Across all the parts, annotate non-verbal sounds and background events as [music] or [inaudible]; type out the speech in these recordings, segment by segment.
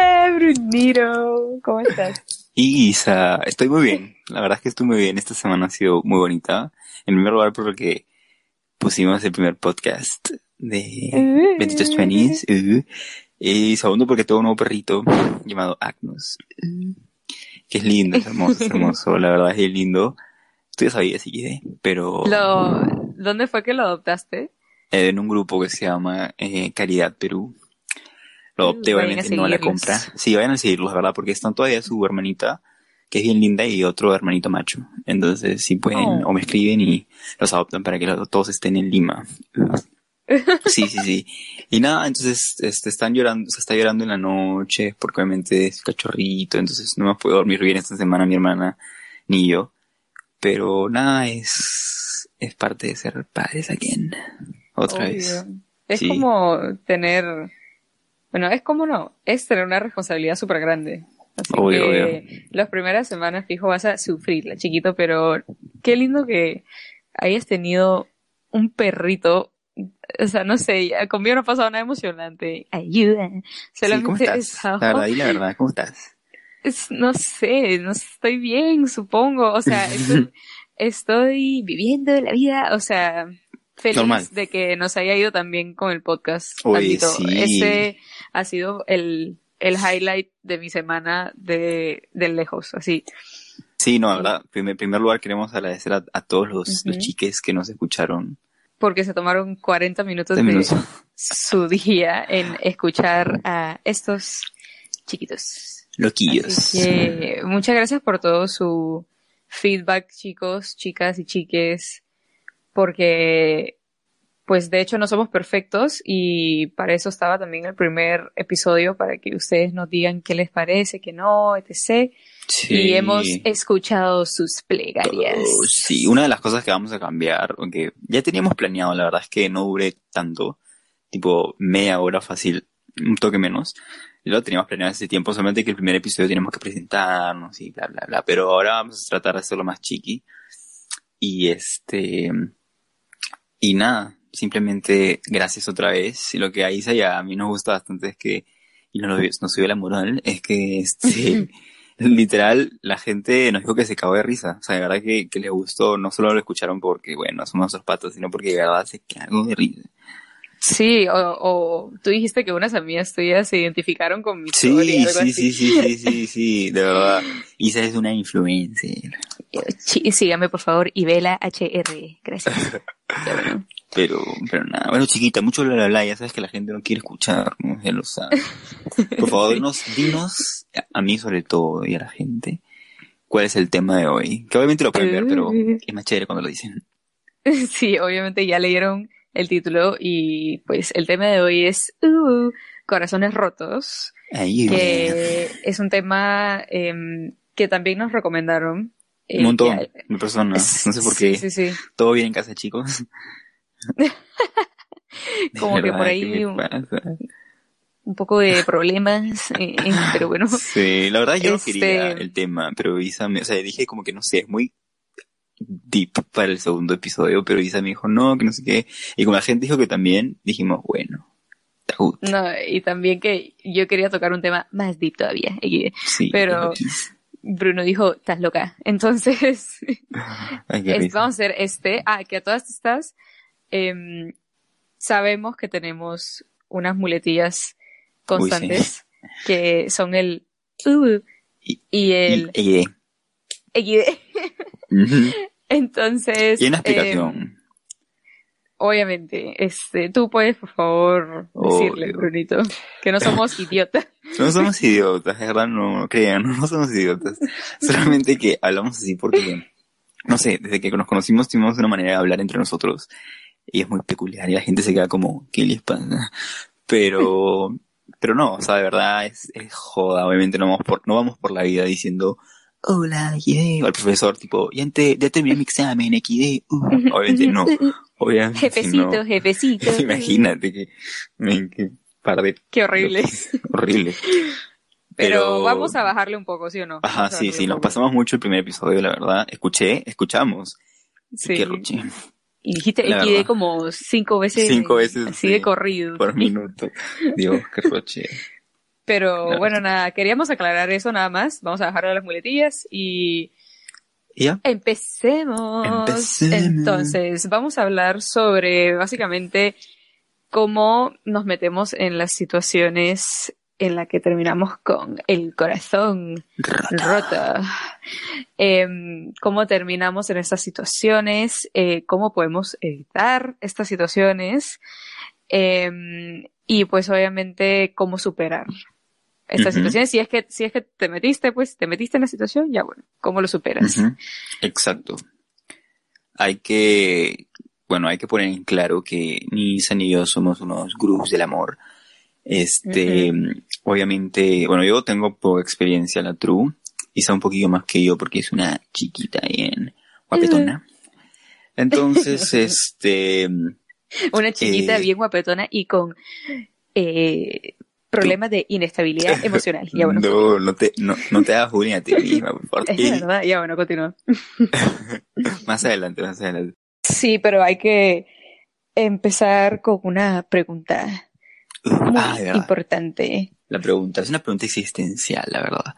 Hola, Bruniro. ¿Cómo estás? Isa, estoy muy bien. La verdad es que estoy muy bien. Esta semana ha sido muy bonita. En primer lugar, porque pusimos el primer podcast de Uh. Benditos Pennies. Uh. Y segundo, porque tengo un nuevo perrito llamado Agnus. Uh. Que es lindo, es hermoso, es hermoso. La verdad es que es lindo. Tú ya sabías, sí, que pero Lo, ¿Dónde fue que lo adoptaste? eh, en un grupo que se llama eh, Caridad Perú. Lo adopté, Vayan obviamente, no a la compra. Sí, vayan a seguirlos, ¿verdad? Porque están todavía su hermanita, que es bien linda, y otro hermanito macho. Entonces, si pueden, Oh. o me escriben y los adoptan para que los- todos estén en Lima. [laughs] Sí, sí, sí. Y nada, entonces, este, están llorando, se está llorando en la noche, porque obviamente es cachorrito, entonces no me puedo dormir bien esta semana mi hermana, ni yo. Pero nada, es, es parte de ser padres again. Otra Obvio. vez. Es Sí. como tener, bueno, es como no, es tener una responsabilidad súper grande. Así Obvio, que obvio. las primeras semanas, fijo, vas a sufrir, la chiquito, pero qué lindo que hayas tenido un perrito. O sea, no sé, conmigo no ha pasado nada emocionante. Ayuda. Sí, ¿cómo Solamente estás? es- La verdad, y la verdad, ¿cómo estás? es- no sé, no estoy bien, supongo. O sea, estoy, [laughs] estoy viviendo la vida, o sea, feliz Normal. de que nos haya ido tan bien con el podcast. Oye, sí. Ese ha sido el, el highlight de mi semana de, de lejos, así. Sí, no, la verdad, en primer lugar queremos agradecer a, a todos los, Ujú. los chiques que nos escucharon. Porque se tomaron 40 minutos de Minutos. su día en escuchar a estos chiquitos. Loquillos. Que muchas gracias por todo su feedback, chicos, chicas y chiques, porque pues de hecho no somos perfectos y para eso estaba también el primer episodio para que ustedes nos digan qué les parece, qué no, etc. Sí. Y hemos escuchado sus plegarias. Oh, sí, una de las cosas que vamos a cambiar, aunque ya teníamos planeado, la verdad es que no dure tanto, tipo media hora fácil, un toque menos. Lo teníamos planeado hace tiempo, solamente que el primer episodio teníamos que presentarnos y bla, bla, bla. Pero ahora vamos a tratar de hacerlo más chiqui. Y este. Y nada, simplemente gracias otra vez. Y lo que a Isa y a mí nos gusta bastante es que, y nos, nos subió la moral, es que este. [laughs] [laughs] literal, la gente nos dijo que se cagó de risa. O sea, de verdad que, que le gustó, no solo lo escucharon porque, bueno, somos nuestros patos, sino porque de verdad se cagó de risa. Sí, o, o tú dijiste que unas amigas tuyas se identificaron con mi Sí, historia, algo sí, así. sí, sí, sí, sí, sí, de [laughs] verdad. Isa es una influencer. Sí, sígame por favor, Ibela HR. Gracias. [laughs] Ya, bueno. Pero, pero nada. Bueno, chiquita, mucho bla, bla, bla. Ya sabes que la gente no quiere escuchar, ¿no? Ya lo sabes. [laughs] Por favor, dinos, dinos, a mí sobre todo y a la gente, cuál es el tema de hoy. Que obviamente lo pueden ver, pero es más chévere cuando lo dicen. [laughs] Sí, obviamente ya leyeron el título y pues el tema de hoy es uh, Corazones Rotos, que es un tema em, que también nos recomendaron. Eh, un montón que- de personas. [laughs] No sé por Sí, qué. Sí, sí. Todo bien en casa, chicos. [laughs] Como que por ¿qué ahí un- poco de problemas, eh, eh, pero bueno. [laughs] Sí, la verdad yo Este- no quería el tema, pero Isa me, o sea, dije como que no sé, es muy deep para el segundo episodio, pero Isa me dijo no, que no sé qué, y como la gente dijo que también, dijimos, bueno, está good. No, y también que yo quería tocar un tema más deep todavía. y Sí, pero-. Bruno dijo, estás loca. Entonces, [laughs] Ay, Es- vamos a hacer este. Ah, que a todas estas em, sabemos que tenemos unas muletillas constantes [laughs] que son el uh, Y- y el Y, y-. [laughs] Entonces, Y una em, explicación. Obviamente, este, tú puedes, por favor, decirle. Brunito, que no somos [laughs] idiotas. No somos idiotas, de verdad, no crean, no, somos idiotas. [laughs] Solamente que hablamos así porque, no sé, desde que nos conocimos tuvimos una manera de hablar entre nosotros y es muy peculiar y la gente se queda como, ¿qué les pasa? Pero, [laughs] pero no, o sea, de verdad es, es joda, obviamente no vamos por, no vamos por la vida diciendo, hola, yeah, o al profesor tipo, ya, te, ya terminé mi examen, XD, uh". obviamente no, [laughs] obviamente Jefecito, no. jefecito. [laughs] Imagínate que, que par de Qué horrible. horrible. Pero, vamos a bajarle un poco, ¿sí o no? Ajá, sí, sí, nos pasamos mucho el primer episodio, la verdad. Escuché, escuchamos. Sí. Qué ruche. Y dijiste XD como cinco veces. Cinco veces, Así sí. de corrido. Por minuto. Dios, qué [laughs] roche. Pero bueno, nada, queríamos aclarar eso nada más. Vamos a bajarle las muletillas y ¿Y ya? empecemos. Empecemos. Entonces, vamos a hablar sobre básicamente cómo nos metemos en las situaciones en las que terminamos con el corazón rota. Em, cómo terminamos en estas situaciones, eh, cómo podemos evitar estas situaciones em, y pues obviamente cómo superar estas Ujú. situaciones. Si es que si es que te metiste, pues te metiste en la situación, ya bueno, cómo lo superas. Exacto. Hay que, bueno, hay que poner en claro que ni Isa ni yo somos unos gurús del amor. Este, obviamente, bueno, yo tengo poca experiencia en la true. Isa un poquillo más que yo porque es una chiquita bien guapetona. Entonces, [laughs] este, Una chiquita Eh, bien guapetona y con eh, problemas de inestabilidad [laughs] emocional. Ya bueno, no, no te, no, no te hagas bullying a ti misma, por favor. [laughs] es [laughs] verdad, ya bueno, continúa. más adelante, más adelante. Sí, pero hay que empezar con una pregunta muy Ah, verdad. importante. La pregunta, es una pregunta existencial, la verdad.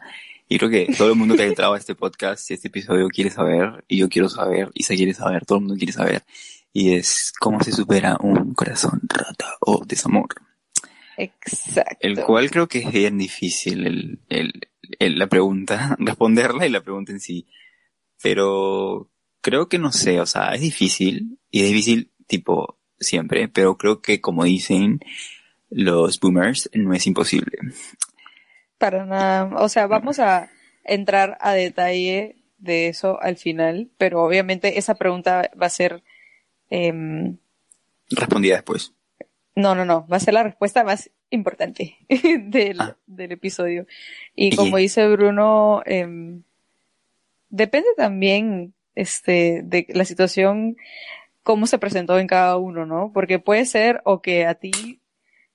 Y creo que todo el mundo que ha entrado a este podcast y este episodio quiere saber, y yo quiero saber, y se quiere saber, todo el mundo quiere saber. Y es cómo se supera un corazón roto o desamor. Exacto. El cual creo que es bien difícil el, el, el- la pregunta, [laughs] responderla y la pregunta en sí. Pero creo que no sé, o sea, es difícil, y es difícil tipo siempre, pero creo que como dicen los boomers, no es imposible. Para nada. O sea, vamos a entrar a detalle de eso al final, pero obviamente esa pregunta va a ser... em, Respondida después. No, no, no, va a ser la respuesta más importante [laughs] del, Ah. del episodio. Y como dice Bruno, em, depende también este, de la situación, cómo se presentó en cada uno, ¿no? Porque puede ser o que a ti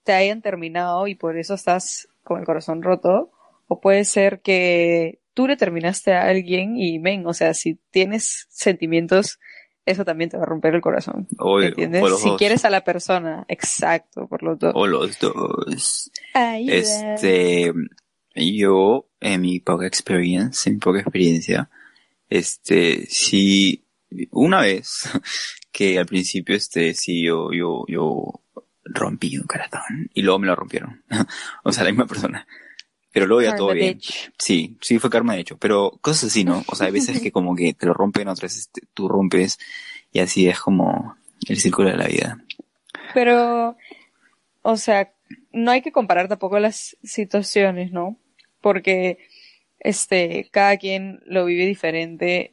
te hayan terminado y por eso estás con el corazón roto, o puede ser que tú le terminaste a alguien y, men, o sea, si tienes sentimientos, eso también te va a romper el corazón. O, ¿Entiendes? o los si dos. quieres a la persona, exacto, por los dos. O los dos. Ayuda. Este, yo, en mi poca experiencia, en mi poca experiencia, este, sí, una vez, [laughs] que al principio, este, sí, yo, yo, yo rompí un corazón, y luego me lo rompieron. [laughs] o sea, la misma persona. Pero luego ya Karma todo bien. bitch. Sí, sí fue karma de hecho, pero cosas así, ¿no? O sea, hay veces que [laughs] como que te lo rompen, otras veces te- tú rompes, y así es como el círculo de la vida. Pero, o sea, no hay que comparar tampoco las situaciones, ¿no? Porque, este, cada quien lo vive diferente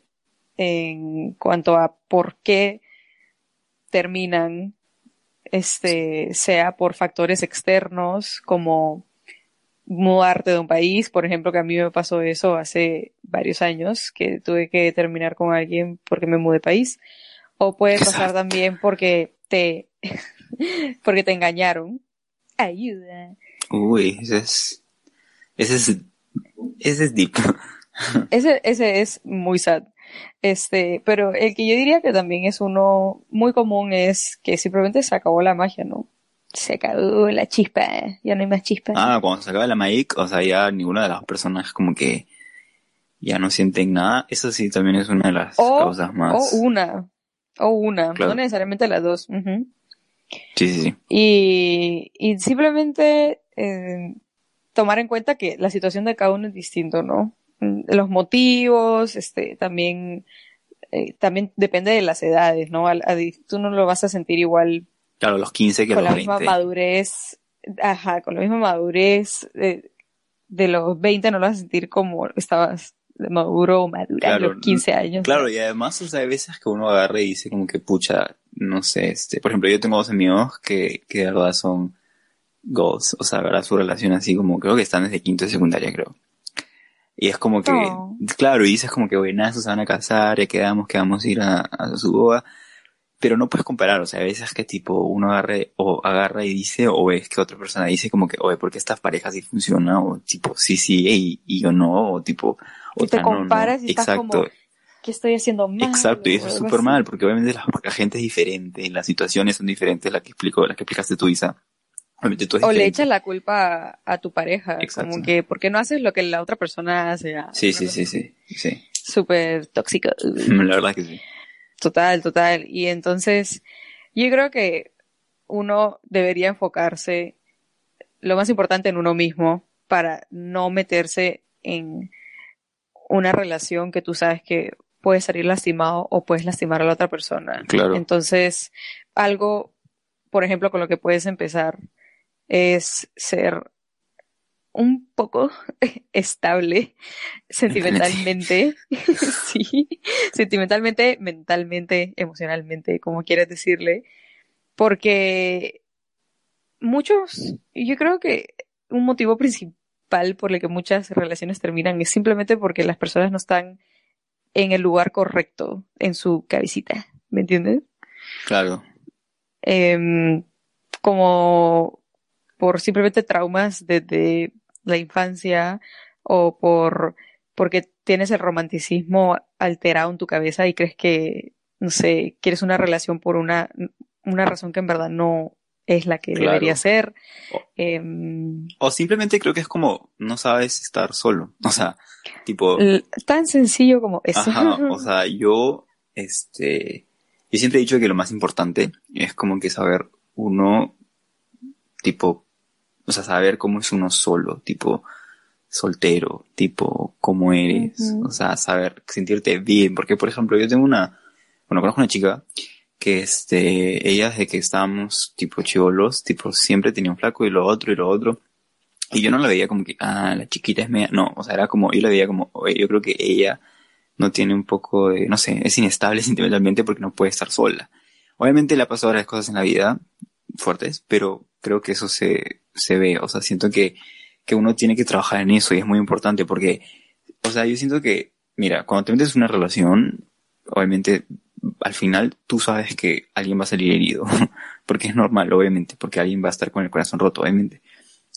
en cuanto a por qué terminan, este, sea por factores externos como mudarte de un país, por ejemplo, que a mí me pasó eso hace varios años, que tuve que terminar con alguien porque me mudé de país, o puede pasar también porque te, [laughs] porque te engañaron. Ayuda. Uy, ese es, ese es, ese es deep. [laughs] Ese, ese es muy sad. Este, pero el que yo diría que también es uno muy común es que simplemente se acabó la magia, ¿no? Se acabó la chispa, ya no hay más chispa. Ah, cuando se acaba la Maik, o sea, ya ninguna de las personas como que ya no sienten nada. Eso sí también es una de las o, causas más. o una, o una, Claro. no necesariamente las dos. Ujú. Sí, sí, sí. Y, y simplemente eh, tomar en cuenta que la situación de cada uno es distinto, ¿no? Los motivos, este, también eh, también depende de las edades, ¿no? A- tú no lo vas a sentir igual Claro, los 15 que con los la misma 20. madurez, ajá, con la misma madurez de, de los 20 no lo vas a sentir como estabas de maduro o madura a Claro, los 15 años. Claro, y además, o sea, hay veces que uno agarra y dice como que, pucha, no sé, este, por ejemplo, yo tengo dos amigos que, que de verdad son goals, o sea, verdad su relación así como, creo que están desde quinto de secundaria, creo. Y es como que, Oh. claro, y dices como que, buenazo, se van a casar, ya quedamos, que vamos a ir a, a su boda, pero no puedes comparar, o sea, hay veces que tipo uno agarre, o agarra y dice, o ves que otra persona dice como que, oye, ¿por qué estas parejas sí funciona? O tipo, sí, sí, y, y yo no, o tipo, Y te otra no, no. comparas y estás Exacto. como, ¿qué estoy haciendo mal? Exacto, y eso O es súper mal, porque obviamente la, la gente es diferente, las situaciones son diferentes, la que explicó, la que explicaste tú, Isa. Obviamente tú eres O le echas la culpa a, a tu pareja, Exacto. como que, ¿por qué no haces lo que la otra persona hace? Ah, Sí, sí, sí, sí, sí. Súper tóxico. [laughs] La verdad que sí. Total, total. Y entonces, yo creo que uno debería enfocarse lo más importante en uno mismo para no meterse en una relación que tú sabes que puedes salir lastimado o puedes lastimar a la otra persona. Claro. Entonces, algo, por ejemplo, con lo que puedes empezar es ser un poco [laughs] estable sentimentalmente, [laughs] sí, sentimentalmente, mentalmente, emocionalmente, como quieras decirle, porque muchos, yo creo que un motivo principal por el que muchas relaciones terminan es simplemente porque las personas no están en el lugar correcto en su cabecita, ¿me entiendes? Claro. Em, como por simplemente traumas desde la infancia o por porque tienes el romanticismo alterado en tu cabeza y crees que, no sé, quieres una relación por una, una razón que en verdad no es la que Claro. debería ser. O- Em, O simplemente creo que es como, no sabes estar solo. [laughs] O sea, tipo, tan sencillo como eso. Ajá, o [laughs] sea, yo, este, yo siempre he dicho que lo más importante es como que saber uno, tipo, o sea, saber cómo es uno solo, tipo, soltero, tipo, cómo eres, Ujú. o sea, saber sentirte bien, porque por ejemplo, yo tengo una, bueno, conozco una chica que este, ella desde que estábamos tipo chivolos, tipo, siempre tenía un flaco y lo otro y lo otro, y yo no la veía como que, ah, la chiquita es media, no, o sea, era como, yo la veía como, oye, yo creo que ella no tiene un poco de, no sé, es inestable [laughs] sentimentalmente porque no puede estar sola. Obviamente le ha pasado varias cosas en la vida fuertes, pero creo que eso se, se ve, o sea, siento que, que uno tiene que trabajar en eso y es muy importante porque, o sea, yo siento que, mira, cuando te metes en una relación, obviamente, al final tú sabes que alguien va a salir herido, [laughs] porque es normal, obviamente, porque alguien va a estar con el corazón roto, obviamente.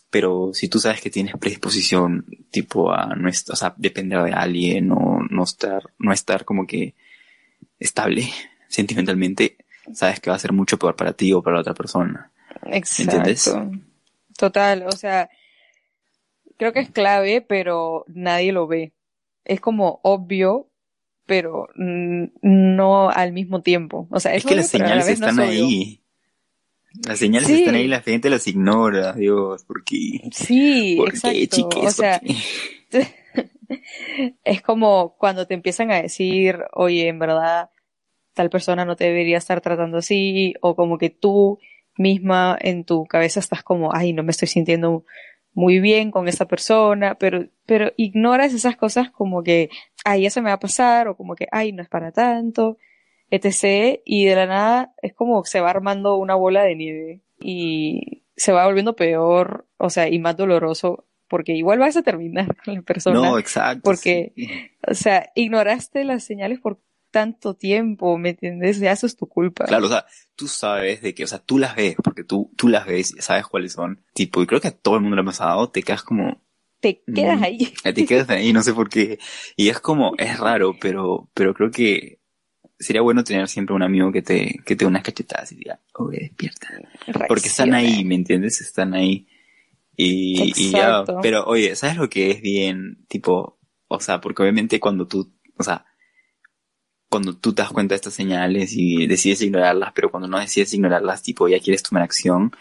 Pero si tú sabes que tienes predisposición, tipo, a no estar, o sea, depender de alguien o no estar, no estar como que estable [laughs] sentimentalmente, sabes que va a ser mucho peor para ti o para la otra persona. Exacto. ¿Entiendes? Total, o sea, creo que es clave, pero nadie lo ve. Es como obvio, pero no al mismo tiempo. O sea, es, Es que obvio, las señales no están es ahí. Las señales Sí. están ahí, la gente las ignora, Dios, ¿por qué? Sí, ¿Por qué, exacto. chiques? O ¿Por sea, qué? [laughs] es como cuando te empiezan a decir, oye, en verdad, tal persona no te debería estar tratando así, o como que tú misma en tu cabeza estás como, ay, no me estoy sintiendo muy bien con esta persona, pero, pero ignoras esas cosas como que, ay, se me va a pasar, o como que, ay, no es para tanto, etc. Y de la nada es como se va armando una bola de nieve y se va volviendo peor, o sea, y más doloroso, porque igual vas a terminar con la persona. No, exacto. porque- sí. O sea, ignoraste las señales por tanto tiempo, ¿me entiendes? Ya eso es tu culpa. Claro, o sea, tú sabes de que, o sea, tú las ves, porque tú, tú las ves y sabes cuáles son. Tipo, y creo que a todo el mundo le ha pasado, te quedas como, Te quedas Mm. ahí. te quedas ahí, no sé por qué. Y es como, es raro, pero, pero creo que sería bueno tener siempre un amigo que te, que te dé unas cachetadas y diga, oye, despierta. Porque están Reacciona. ahí, ¿me entiendes? Están ahí. Y, y ya, pero oye, ¿sabes lo que es bien? Tipo, o sea, porque obviamente cuando tú, o sea, cuando tú te das cuenta de estas señales y decides ignorarlas, pero cuando no decides ignorarlas, tipo, ya quieres tomar acción,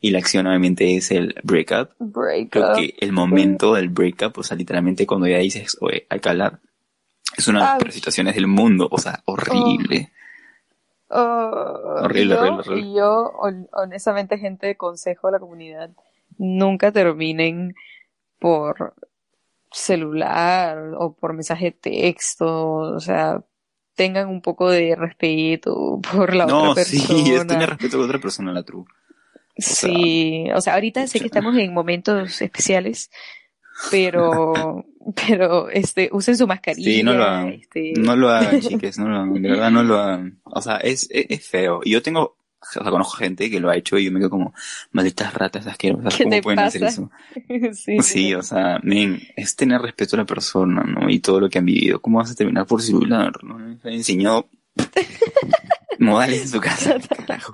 y la acción obviamente es el breakup, Break creo que el momento del breakup, o sea, literalmente cuando ya dices, oye, hay que hablar, Es una de las peores situaciones del mundo, o sea, horrible. Oh, Horrible, yo, horrible, horrible. Y yo, hon- honestamente, gente, consejo a la comunidad, nunca terminen por celular o por mensaje de texto, o sea, tengan un poco de respeto por la no, otra sí, persona. es tener respeto la otra persona, la true. Sí, o sea, ahorita sé que estamos en momentos especiales, pero, [laughs] pero, este, usen su mascarilla. Sí, no lo hagan. este, No lo hagan, [laughs] chiques, no lo hagan, de verdad no lo hagan. O sea, es, es, es feo. Y yo tengo, o sea, conozco gente que lo ha hecho y yo me quedo como, malditas ratas asquerosas, ¿Qué ¿cómo te pueden hacer eso? [laughs] [laughs] sí, Sí, o sea, men, es tener respeto a la persona, ¿no? Y todo lo que han vivido. ¿Cómo vas a terminar por celular? ¿no? Me han enseñado [laughs] modales en su casa, carajo.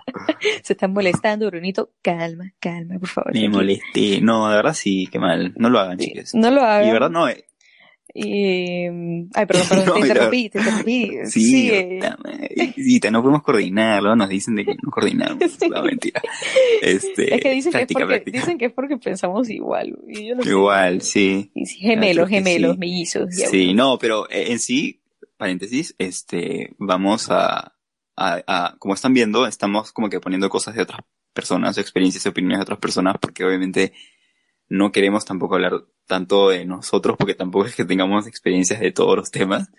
Se están molestando, Brunito. Calma, calma, por favor. Me molesté. No, de verdad sí, qué mal. No lo hagan, chiques. No lo Y hagan. de verdad no, eh, Y, mm, ay, perdón, [laughs] perdón, No, te y interrumpí, te interrumpí. [laughs] Sí, Sigue. puta madre. Sí, te- no podemos coordinar, luego nos dicen de que no coordinamos. [laughs] Sí. No, mentira. Este, Es que dicen que, es porque, práctica. dicen que es porque pensamos igual. Y yo no sé. Igual, sí. Y sí, gemelos, gemelos, sí. mellizos. ya Sí, no, pero eh, en sí, paréntesis, este, vamos a, a, a- como están viendo, estamos como que poniendo cosas de otras personas, experiencias y opiniones de otras personas, porque obviamente no queremos tampoco hablar tanto de nosotros, porque tampoco es que tengamos experiencias de todos los temas.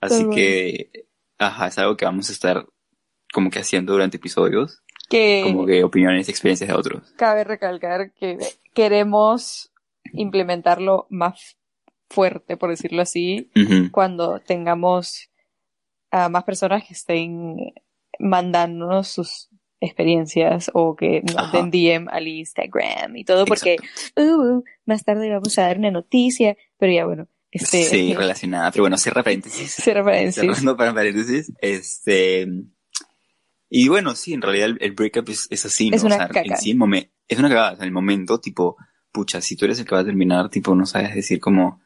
Así que, ajá, es algo que vamos a estar como que haciendo durante episodios, Que como que opiniones y experiencias de otros. cabe recalcar que queremos implementarlo más fuerte, por decirlo así, cuando tengamos a más personas que estén mandándonos sus experiencias o que nos den DM al Instagram y todo porque uh, uh, más tarde vamos a dar una noticia, pero ya bueno, este Sí, [laughs] relacionada, pero bueno, cierra paréntesis. cierra paréntesis. cerrando para paréntesis, este, y bueno, sí, en realidad el, el breakup es, es así, ¿no? Es una o sea, caca. en sí, momen- es una cagada, o sea, el momento, tipo, pucha, si tú eres el que va a terminar, tipo, no sabes decir como,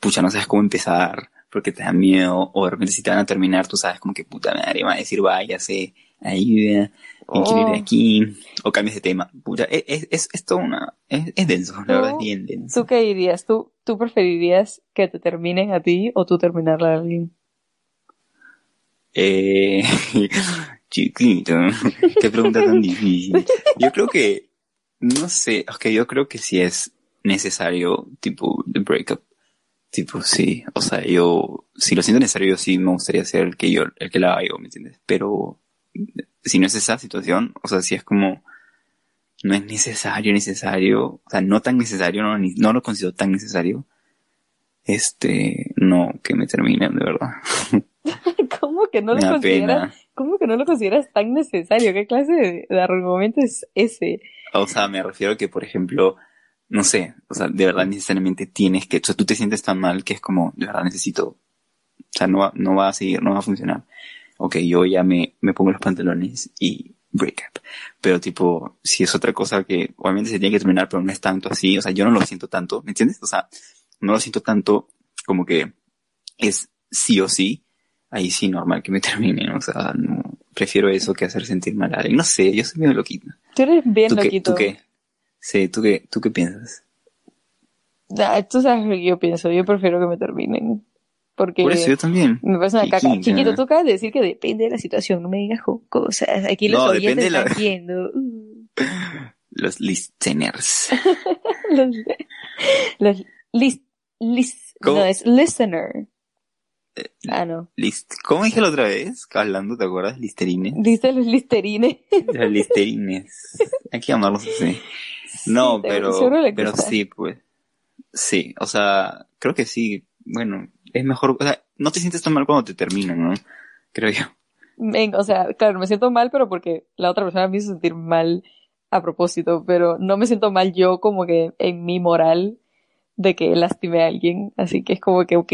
pucha, no sabes cómo empezar, porque te da miedo, o de repente si te van a terminar, tú sabes como que puta madre, va a decir, váyase, ayuda, me quiero ir Oh. aquí, o cambies de tema, pucha, es, es, es, es todo una, es, es denso, la verdad es bien denso. ¿Tú qué dirías? ¿Tú, ¿Tú preferirías que te terminen a ti o tú terminarla a alguien? Eh, [laughs] chiquito, qué pregunta tan difícil. Yo creo que, no sé, que yo creo que sí es necesario, tipo, el breakup. Tipo, sí, o sea, yo, si lo siento necesario, yo sí me gustaría ser el que yo, el que la haga yo, ¿me entiendes? Pero, si no es esa situación, o sea, si es como, no es necesario, necesario, o sea, no tan necesario, no, ni- no lo considero tan necesario, este, no, que me terminen, de verdad. [laughs] ¿Cómo que no [laughs] me lo consideras? ¿Cómo que no lo consideras tan necesario? ¿Qué clase de, de argumento es ese? O sea, me refiero a que, por ejemplo, no sé, o sea, de verdad necesariamente tienes que, o sea, tú te sientes tan mal que es como, de verdad necesito, o sea, no va, no va a seguir, no va a funcionar. Ok, yo ya me, me pongo los pantalones y break up. Pero tipo, si es otra cosa que obviamente se tiene que terminar, pero no es tanto así, o sea, yo no lo siento tanto, ¿me entiendes? O sea, no lo siento tanto como que es sí o sí, ahí sí normal que me [laughs] terminen, o sea, no, prefiero eso que hacer sentir mal a alguien. No sé, yo soy medio loquito. Tú eres bien ¿Tú qué, loquito. ¿Tú qué? Sí, ¿tú qué, ¿tú qué piensas? Ah, tú sabes lo que yo pienso. Yo prefiero que me terminen. Porque Por eso yo también. me parece una caca. Chiquito, de decir que depende de la situación. No me digas cosas. Aquí los No, oyentes de la- están [laughs] viendo. Uh, Los listeners. [laughs] los los lis, lis- ¿Cómo? no, es listener. Eh, Ah, no. List ¿Cómo dije la otra vez? Hablando, ¿te acuerdas? Listerines. Dice los listerines. [laughs] Los listerines. Hay que llamarlos así. No, Sí, pero, pero sí, pues. Sí, o sea, creo que sí. Bueno, es mejor, o sea, no te sientes tan mal cuando te terminan, ¿no? Creo yo. O sea, claro, me siento mal, pero porque la otra persona me hizo sentir mal a propósito, pero no me siento mal yo como que en mi moral de que lastimé a alguien, así que es como que, ok,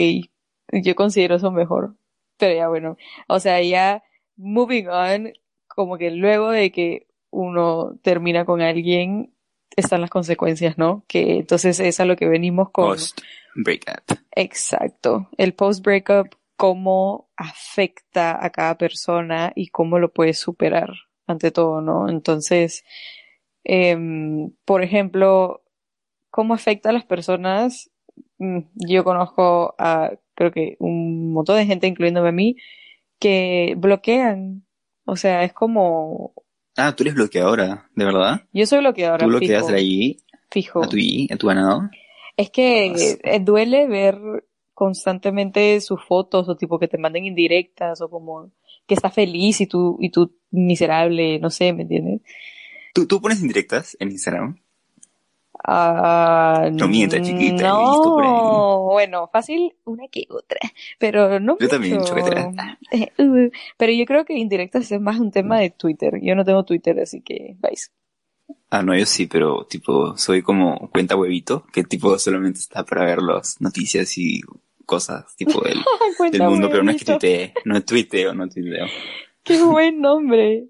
yo considero eso mejor. Pero ya bueno, o sea, ya moving on, como que luego de que uno termina con alguien, están las consecuencias, ¿no? Que entonces es a lo que venimos con... Post breakup. Exacto. El post-breakup, cómo afecta a cada persona y cómo lo puedes superar ante todo, ¿no? Entonces, em, por ejemplo, cómo afecta a las personas. Mm, Yo conozco a creo que un montón de gente, incluyéndome a mí, que bloquean. O sea, es como... Ah, tú eres bloqueadora, ¿de verdad? Yo soy bloqueadora. ¿Tú bloqueas fijo, ahí Fijo. a tu, I, a tu ganado? Es que As- eh, duele ver constantemente sus fotos o tipo que te manden indirectas o como que está feliz y tú, y tú miserable, no sé, ¿me entiendes? ¿Tú, tú pones indirectas en Instagram? Ah, No mientas, chiquita, no, bueno, fácil una que otra, pero no Yo también, mucho. Eh, [laughs] uh, pero yo creo que indirectas es más un tema de Twitter. Yo no tengo Twitter, así que vais. Ah, no, yo sí, pero tipo, soy como cuenta huevito, que tipo solamente está para ver las noticias y cosas tipo del, [laughs] mundo, pero no es que tuitee, no tuiteo, no tuiteo. [laughs] Qué buen nombre.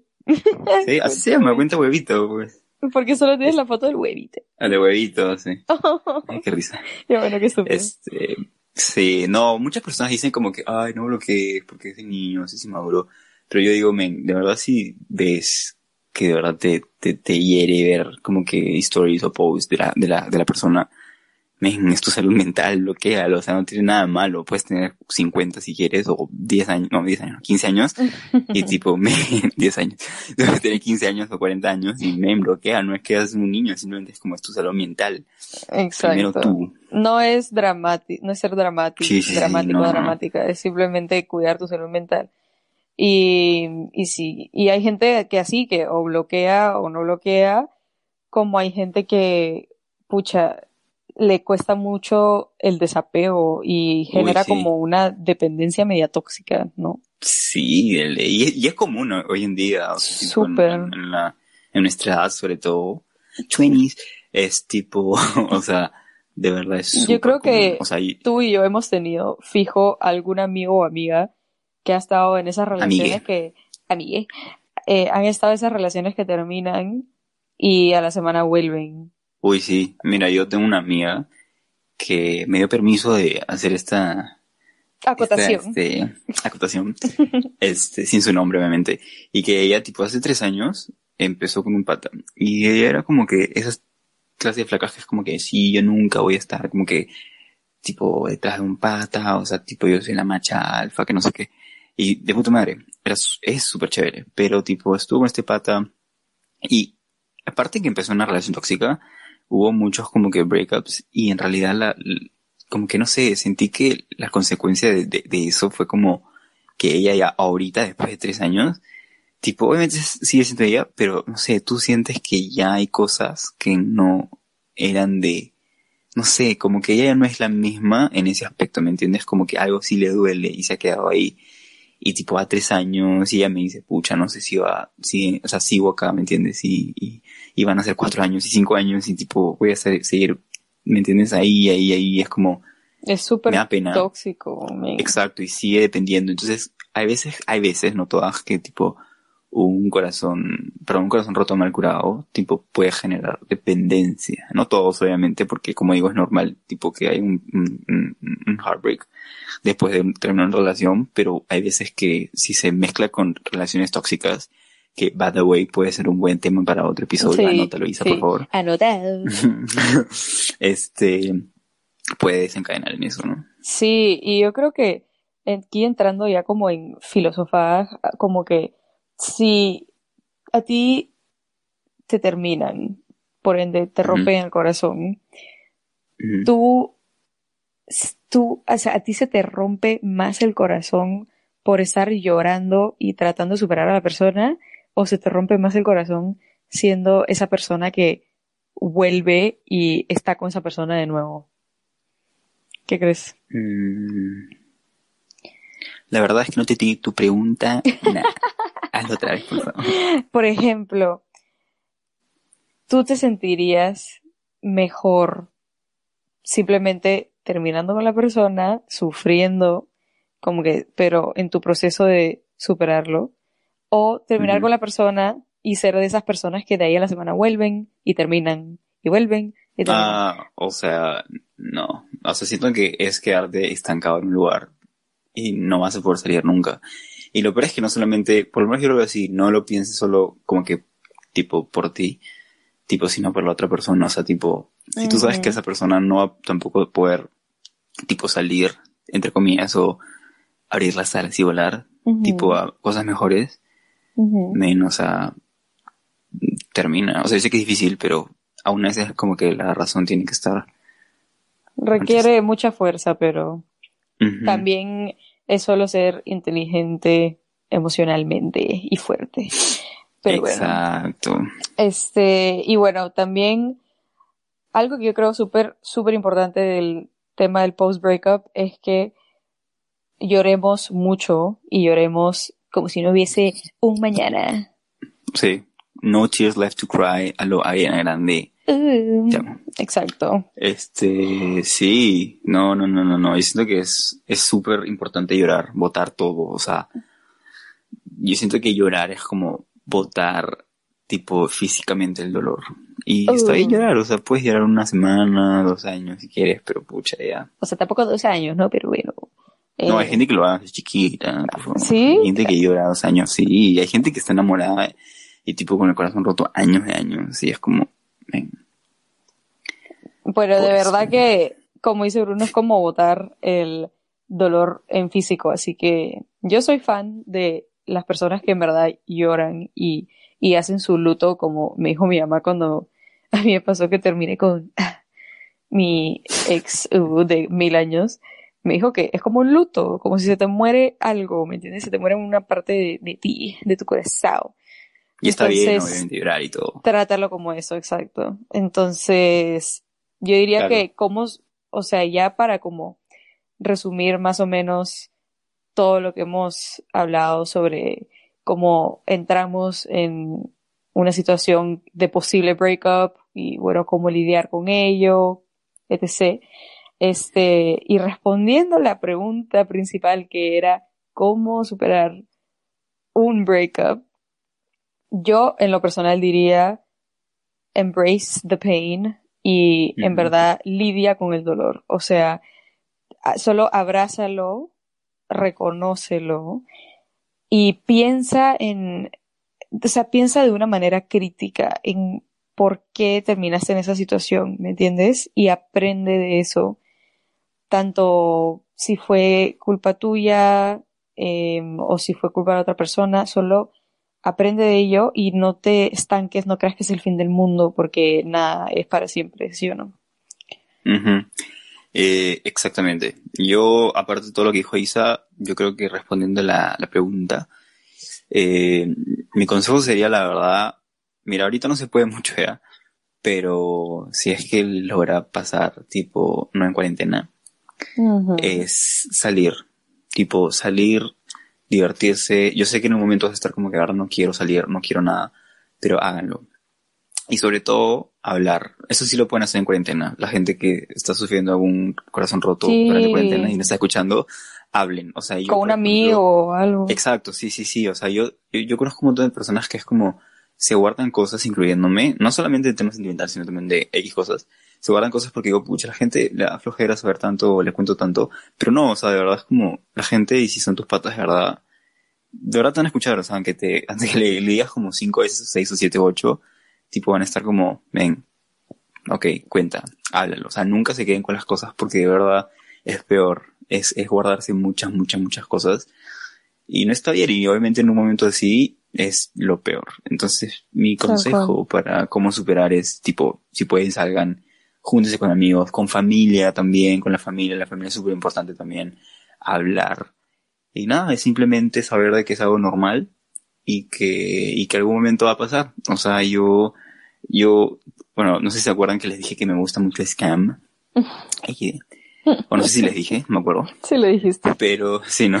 Sí, así se llama, cuenta huevito, pues. Porque solo tienes la foto del huevito. Ah, de huevito, sí. [laughs] Ay, qué risa. Qué bueno que estúpido. Este, sí, no, muchas personas dicen como que, ay, no bloquees porque es de niño, es inmaduro. Pero yo digo, men, de verdad si ves que de verdad te, te, te hiere ver como que stories o posts de la, de la, de la persona, men, es tu salud mental, bloquealo, o sea, no tiene nada malo, puedes tener 50 si quieres, o 10 años, no, 10 años, 15 años, y [laughs] tipo, men, [laughs] 10 años, [laughs] debes tener 15 años o 40 años, y men, bloquea, no es que eres un niño, simplemente es como es tu salud mental. Primero Exacto. tú. No es dramático, no es ser dramático, sí, sí, dramático, no. dramática, es simplemente cuidar tu salud mental. Y, y sí, y hay gente que así, que o bloquea o no bloquea, como hay gente que, pucha, le cuesta mucho el desapego y genera sí. como una dependencia media tóxica, ¿no? Sí, el- y, es- y es común hoy en día, o sea, Súper. En, en la, en nuestra edad, sobre todo, 20s, es tipo, [laughs] o sea, de verdad es Yo creo que común. o sea, y- tú y yo hemos tenido fijo algún amigo o amiga que ha estado en esas relaciones Amigue. que, amigue, eh, han estado esas relaciones que terminan y a la semana vuelven. Uy, sí, mira, yo tengo una amiga que me dio permiso de hacer esta, Acotación. esta, este, acotación, [laughs] este, sin su nombre, obviamente, y que ella, tipo, hace tres años, empezó con un pata, y ella era como que esas clases de flacas que es como que, sí, yo nunca voy a estar, como que, tipo, detrás de un pata, o sea, tipo, yo soy la macha alfa, que no sé qué, y de puta madre, era, es súper chévere, pero, tipo, estuvo con este pata, y aparte que empezó una relación tóxica, hubo muchos como que breakups, y en realidad la, como que no sé, sentí que la consecuencia de, de- de eso fue como que ella ya ahorita, después de tres años, tipo, obviamente sigue siendo ella, pero no sé, tú sientes que ya hay cosas que no eran de, no sé, como que ella ya no es la misma en ese aspecto, ¿me entiendes? Como que algo sí le duele y se ha quedado ahí. Y tipo, a tres años, y ella me dice, pucha, no sé si va, si, o sea, sigo acá, ¿me entiendes? Y, y, y van a ser cuatro años y cinco años, y tipo, voy a seguir, ¿me entiendes? Ahí, ahí, ahí, es como, Es súper tóxico. Exacto, y sigue dependiendo. Entonces, hay veces, hay veces, no todas, que tipo un corazón, pero un corazón roto mal curado, tipo puede generar dependencia. No todos, obviamente, porque como digo, es normal, tipo que hay un, un, un- un heartbreak después de terminar una relación, pero hay veces que si se mezcla con relaciones tóxicas, que by the way puede ser un buen tema para otro episodio, Sí, anótalo Isa, sí. por favor. Anotado. [laughs] este puede desencadenar en eso, ¿no? Sí, y yo creo que aquí entrando ya como en filosofar, como que si a ti te terminan, por ende te rompen el corazón, tú, tú, o sea, a ti se te rompe más el corazón por estar llorando y tratando de superar a la persona, o se te rompe más el corazón siendo esa persona que vuelve y está con esa persona de nuevo. ¿Qué crees? Mm. La verdad es que no te di tu pregunta. Nah. [laughs] Hazlo otra vez, por favor. Por ejemplo, ¿tú te sentirías mejor simplemente terminando con la persona, sufriendo, como que, pero en tu proceso de superarlo? ¿O terminar con la persona y ser de esas personas que de ahí a la semana vuelven y terminan y vuelven y terminan? Ah, o sea, no. O sea, siento que es quedarte estancado en un lugar y no vas a poder salir nunca. Y lo peor es que no solamente, por lo menos yo lo veo así, no lo pienses solo como que, tipo, por ti, tipo, sino por la otra persona. O sea, tipo, si tú sabes que esa persona no va tampoco a poder, tipo, salir entre comillas, o abrir las alas y volar, tipo a cosas mejores, Menos a termina. O sea, yo sé que es difícil, pero aún así es como que la razón tiene que estar. Requiere mucha fuerza, pero también es solo ser inteligente emocionalmente y fuerte. Pero bueno. Exacto. Este, y bueno, también algo que yo creo súper, súper importante del tema del post-breakup es que lloremos mucho y lloremos como si no hubiese un mañana. Sí. No tears left to cry a lo Ariana Grande. Uh, exacto. Este, sí, no, no, no, no, no. Yo siento que es, es súper importante llorar, votar todo. O sea, yo siento que llorar es como votar, tipo, físicamente el dolor. Y está bien Uh. llorar, o sea, puedes llorar una semana, dos años si quieres, pero pucha, ya. O sea, tampoco dos años, ¿no? Pero bueno. No, hay Eh, gente que lo hace chiquita, por. ¿Sí? Hay gente que llora dos años, sí. Y hay gente que está enamorada y tipo con el corazón roto años de años. Y es como, Pero de Pues, verdad que, como dice Bruno, es como botar el dolor en físico. Así que yo soy fan de las personas que en verdad lloran y, y hacen su luto, como me dijo mi mamá cuando a mí me pasó que terminé con mi ex uh, de mil años. Me dijo que es como un luto, como si se te muere algo, ¿me entiendes? Se te muere una parte de, de ti, de tu corazón. y está bien, Entonces- obviamente, llorar y todo. Trátalo como eso, exacto. Entonces, yo diría Claro. que como, o sea, ya para como resumir más o menos todo lo que hemos hablado sobre cómo entramos en una situación de posible breakup y bueno, cómo lidiar con ello, etc. Este, y respondiendo a la pregunta principal que era cómo superar un breakup, yo en lo personal diría embrace the pain y en verdad lidia con el dolor. O sea, solo abrázalo, reconócelo y piensa en, o sea, piensa de una manera crítica en por qué terminaste en esa situación, ¿me entiendes? Y aprende de eso, tanto si fue culpa tuya em, o si fue culpa de otra persona, solo aprende de ello y no te estanques, no creas que es el fin del mundo porque nada es para siempre, ¿sí o no? Eh, exactamente. Yo, aparte de todo lo que dijo Isa, yo creo que respondiendo la, la pregunta, eh, mi consejo sería, la verdad, mira, ahorita no se puede mucho ya, pero si es que logra pasar, tipo, no en cuarentena, es salir, tipo, salir, divertirse. Yo sé que en un momento vas a estar como que ahora no quiero salir, no quiero nada, pero háganlo. Y sobre todo, hablar. Eso sí lo pueden hacer en cuarentena. La gente que está sufriendo algún corazón roto Sí. durante cuarentena y no está escuchando, hablen. O sea, yo, Con un amigo o algo. Exacto, sí, sí, sí. O sea, yo, yo, yo conozco un montón de personas que es como se guardan cosas, incluyéndome, no solamente de temas sentimentales, sino también de X cosas. Se guardan cosas porque digo, pucha, la gente le da flojera saber tanto le cuento tanto. Pero no, o sea, de verdad es como la gente, y si son tus patas, de verdad, de verdad te van a escuchar, o sea, aunque te, [laughs] antes que le, le digas como cinco veces, seis o siete o ocho, tipo van a estar como, ven, ok, cuenta, háblalo. O sea, nunca se queden con las cosas porque de verdad es peor. Es, es guardarse muchas, muchas, muchas cosas. Y no está bien, y obviamente en un momento así es lo peor. Entonces, mi consejo para cómo superar es, tipo, si pueden salgan, júntense con amigos, con familia también, con la familia, la familia es súper importante también, hablar. Y nada, es simplemente saber de que es algo normal y que, y que algún momento va a pasar. O sea, yo, yo, bueno, no sé si se acuerdan que les dije que me gusta mucho Scam. [laughs] Y- o no sé si les dije, me acuerdo Sí, lo dijiste. pero sí, ¿no?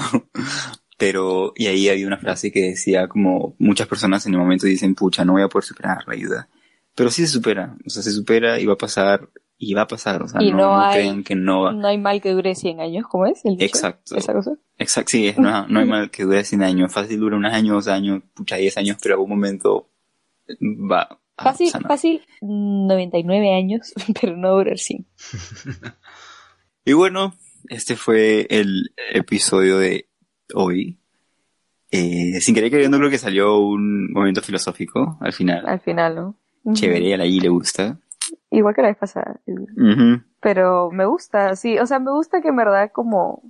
Pero, y ahí había una frase que decía como muchas personas en el momento dicen, pucha, no voy a poder superar la ayuda. Pero sí se supera, o sea, se supera y va a pasar, y va a pasar, o sea, Y no, no no hay- crean que no va. No hay mal que dure 100 años, ¿cómo es? El dicho? Exacto. ¿Esa cosa? Exacto, sí, es, no, no hay mal que dure 100 años, fácil dura unos años, dos años, pucha, 10 años, pero algún momento va a Fácil, sanar. fácil, 99 años, [laughs] pero no durar 100. [laughs] Y bueno, este fue el episodio de hoy. Eh, sin querer queriendo creo que salió un momento filosófico al final. Al final, ¿no? Ujú. Chévere, a la I le gusta. igual que la vez pasada. Pero me gusta, sí, o sea, me gusta que en verdad como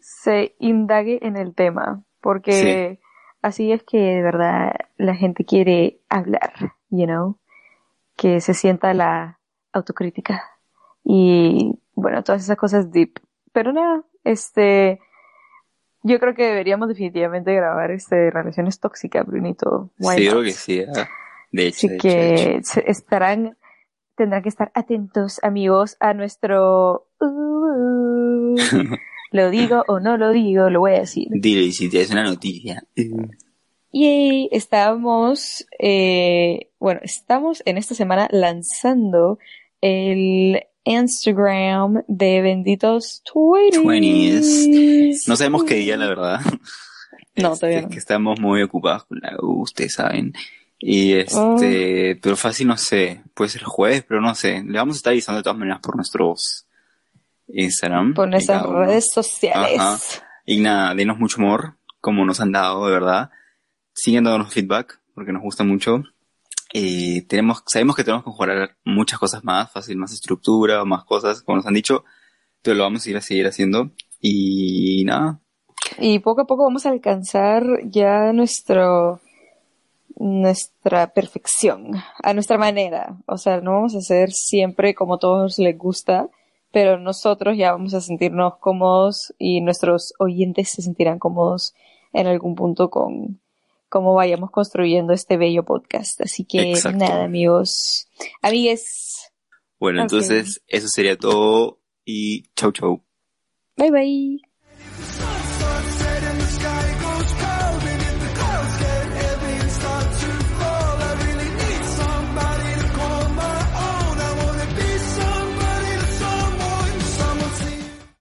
se indague en el tema, porque así es que de verdad la gente quiere hablar, you know, que se sienta la autocrítica y bueno, todas esas cosas deep. Pero nada, este, yo creo que deberíamos definitivamente grabar este relaciones tóxicas, Brunito. Why Sí, not? creo que sí. ah. De hecho, Así de hecho, de hecho. que estarán, tendrán que estar atentos, amigos, a nuestro. uh, [laughs] lo digo o no lo digo, lo voy a decir. Dile, y si tienes una noticia. Y estamos, eh, bueno, estamos en esta semana lanzando el Instagram de Benditos 20 20s. No sabemos qué día, la verdad. No, Este, todavía no. Que estamos muy ocupados con la U, ustedes saben. Y este, pero fácil, no sé, puede ser jueves, pero no sé. Le vamos a estar avisando de todas maneras por nuestros Instagram. Por nuestras redes sociales. Ajá. Y nada, denos mucho amor, como nos han dado, de verdad. Siguen dándonos feedback, porque nos gusta mucho. Eh, tenemos, sabemos que tenemos que mejorar muchas cosas más, fácil, más estructura, más cosas, como nos han dicho, pero lo vamos a ir a seguir haciendo. Y nada, Y poco a poco vamos a alcanzar ya nuestro nuestra perfección, a nuestra manera. O sea, no vamos a hacer siempre como a todos les gusta, pero nosotros ya vamos a sentirnos cómodos y nuestros oyentes se sentirán cómodos en algún punto con cómo vayamos construyendo este bello podcast. Así que Exacto. nada, amigos, amigues, bueno, entonces eso sería todo y chau chau. bye bye.